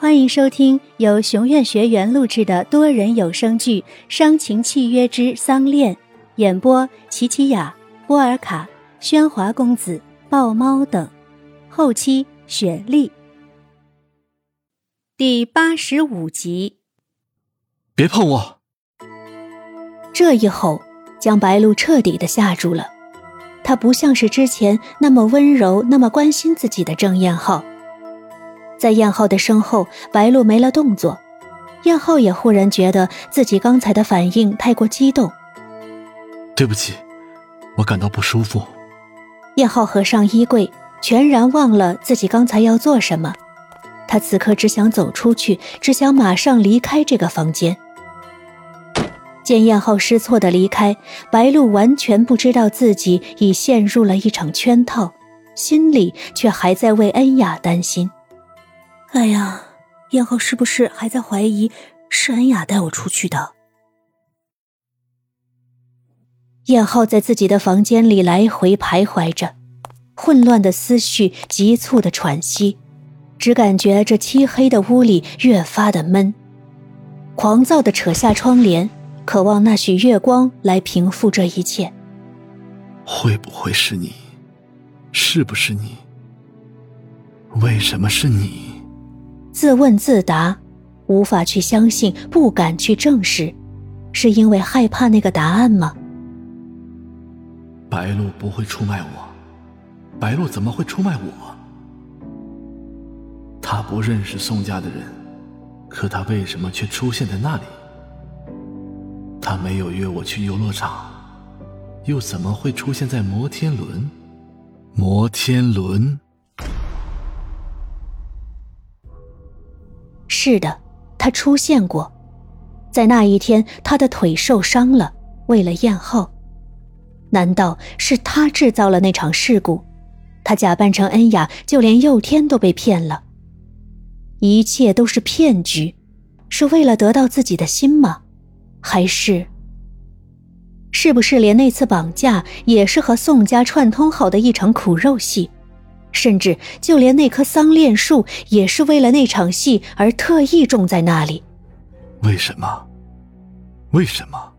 欢迎收听由熊院学员录制的多人有声剧《伤情契约之丧恋》，演播：琪琪雅、波尔卡、喧哗公子、豹猫等，后期雪莉。第八十五集。别碰我！这一吼将白露彻底的吓住了，他不像是之前那么温柔、那么关心自己的郑燕浩。在燕浩的身后，白露没了动作，燕浩也忽然觉得自己刚才的反应太过激动。对不起，我感到不舒服。燕浩合上衣柜，全然忘了自己刚才要做什么。他此刻只想走出去，只想马上离开这个房间。见燕浩失措的离开，白露完全不知道自己已陷入了一场圈套，心里却还在为恩雅担心。哎呀，燕浩是不是还在怀疑是恩雅带我出去的？燕浩在自己的房间里来回徘徊着，混乱的思绪，急促的喘息，只感觉这漆黑的屋里越发的闷，狂躁的扯下窗帘，渴望那许月光来平复这一切。会不会是你？是不是你？为什么是你？自问自答，无法去相信，不敢去证实，是因为害怕那个答案吗？白露不会出卖我，白露怎么会出卖我？他不认识宋家的人，可他为什么却出现在那里？他没有约我去游乐场，又怎么会出现在摩天轮？摩天轮。是的，他出现过，在那一天，他的腿受伤了，为了燕浩。难道是他制造了那场事故？他假扮成恩雅，就连佑天都被骗了。一切都是骗局，是为了得到自己的心吗？还是，是不是连那次绑架也是和宋家串通好的一场苦肉戏？甚至就连那棵桑恋树也是为了那场戏而特意种在那里。为什么？为什么？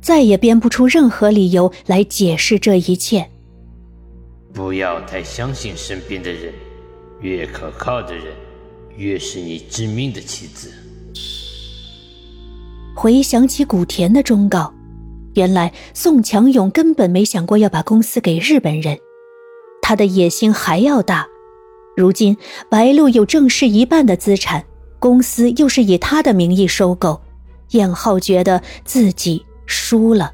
再也编不出任何理由来解释这一切。不要太相信身边的人，越可靠的人，越是你致命的棋子。回想起古田的忠告，原来宋强勇根本没想过要把公司给日本人。他的野心还要大，如今白鹿有郑氏一半的资产，公司又是以他的名义收购，燕浩觉得自己输了。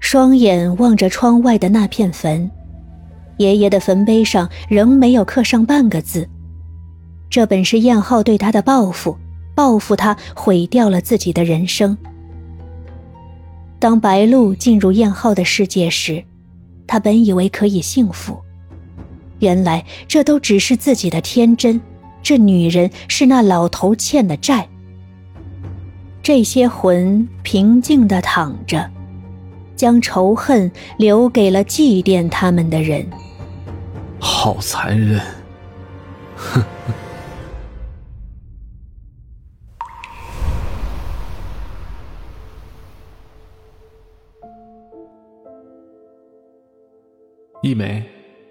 双眼望着窗外的那片坟，爷爷的坟碑上仍没有刻上半个字。这本是燕浩对他的报复，报复他毁掉了自己的人生。当白鹿进入燕浩的世界时。他本以为可以幸福，原来这都只是自己的天真。这女人是那老头欠的债。这些魂平静地躺着，将仇恨留给了祭奠他们的人。好残忍！哼。一梅，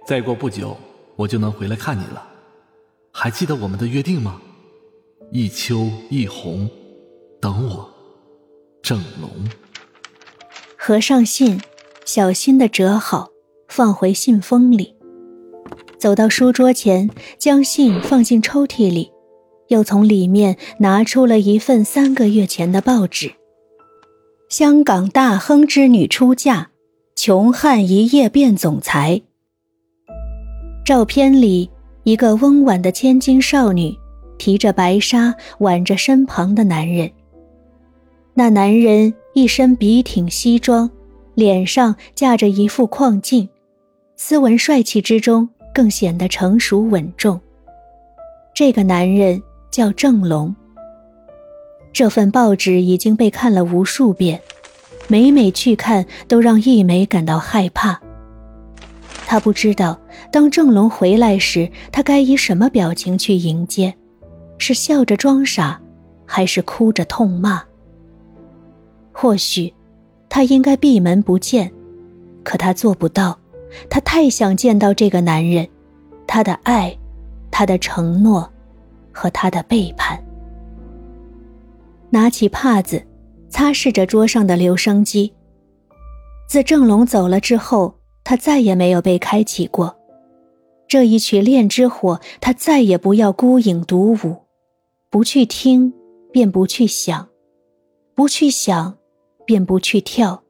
再过不久，我就能回来看你了。还记得我们的约定吗？一秋一红，等我，郑龙。合上信，小心的折好，放回信封里。走到书桌前，将信放进抽屉里，又从里面拿出了一份三个月前的报纸：香港大亨之女出嫁。穷汉一夜变总裁。照片里，一个温婉的千金少女提着白纱，挽着身旁的男人。那男人一身笔挺西装，脸上架着一副框镜，斯文帅气之中更显得成熟稳重。这个男人叫郑龙。这份报纸已经被看了无数遍。每每去看，都让一梅感到害怕。她不知道，当郑龙回来时，她该以什么表情去迎接。是笑着装傻，还是哭着痛骂？或许，他应该闭门不见，可他做不到。他太想见到这个男人，他的爱，他的承诺，和他的背叛。拿起帕子，擦拭着桌上的留声机。自郑龙走了之后，他再也没有被开启过。这一曲恋之火，他再也不要孤影独舞，不去听，便不去想；不去想，便不去跳；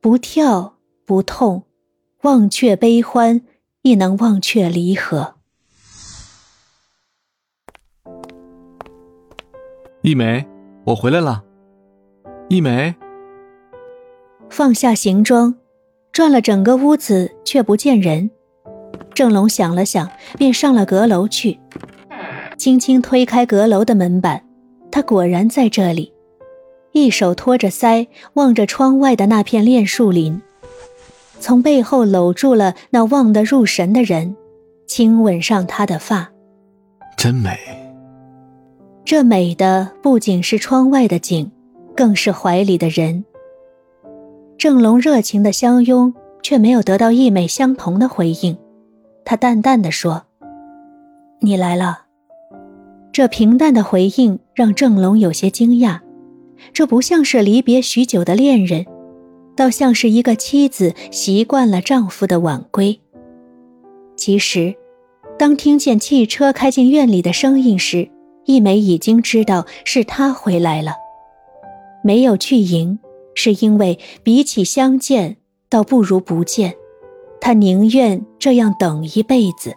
不跳不痛，忘却悲欢，亦能忘却离合。一梅，我回来了。一梅，放下行装，转了整个屋子，却不见人。郑龙想了想，便上了阁楼去，轻轻推开阁楼的门板，他果然在这里，一手托着腮，望着窗外的那片恋树林，从背后搂住了那望得入神的人，亲吻上他的发，真美。这美的不仅是窗外的景，更是怀里的人。郑龙热情的相拥，却没有得到一美相同的回应。他淡淡的说：“你来了。”这平淡的回应让郑龙有些惊讶，这不像是离别许久的恋人，倒像是一个妻子习惯了丈夫的晚归。其实，当听见汽车开进院里的声音时，一梅已经知道是他回来了，没有去迎，是因为比起相见，倒不如不见。他宁愿这样等一辈子。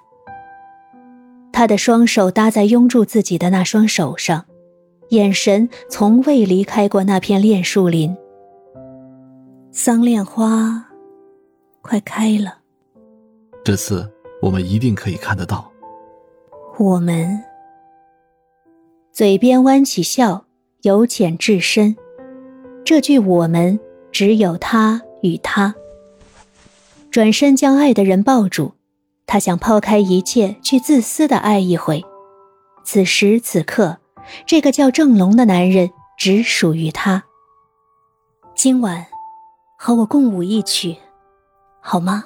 他的双手搭在拥住自己的那双手上，眼神从未离开过那片恋树林。桑恋花，快开了。这次我们一定可以看得到。我们嘴边弯起笑，由浅至深。这句“我们”只有他与他。转身将爱的人抱住，他想抛开一切去自私的爱一回。此时此刻，这个叫郑龙的男人只属于他。今晚，和我共舞一曲，好吗？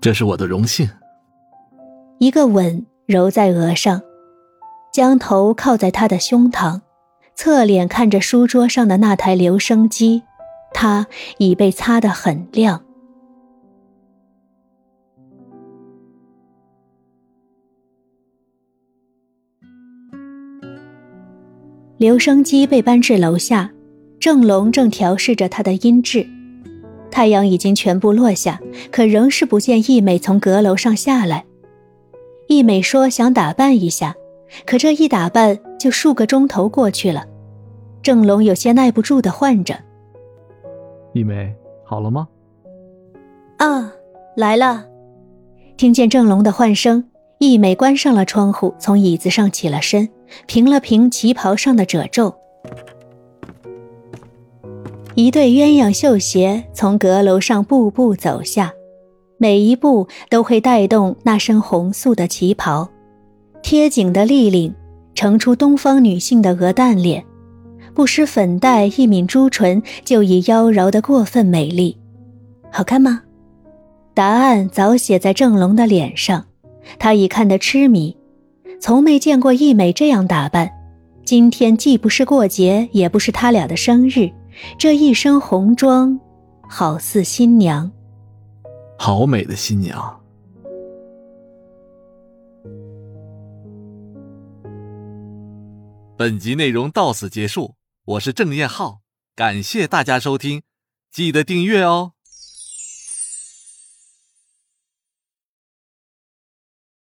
这是我的荣幸。一个吻揉在额上，将头靠在他的胸膛，侧脸看着书桌上的那台留声机，它已被擦得很亮。留声机被搬至楼下，郑龙正调试着他的音质。太阳已经全部落下，可仍是不见易美从阁楼上下来。易美说想打扮一下，可这一打扮就数个钟头过去了。郑龙有些耐不住的唤着：“一美，好了吗？”“啊，来了。”听见郑龙的唤声，一美关上了窗户，从椅子上起了身。平了平旗袍上的褶皱，一对鸳鸯绣鞋从阁楼上步步走下，每一步都会带动那身红素的旗袍，贴紧的立领呈出东方女性的鹅蛋脸，不施粉黛一抿朱唇就已妖娆的过分美丽，好看吗？答案早写在郑龙的脸上，他已看得痴迷。从没见过易美这样打扮，今天既不是过节，也不是他俩的生日，这一身红装，好似新娘，好美的新娘。本集内容到此结束，我是郑彦浩，感谢大家收听，记得订阅哦。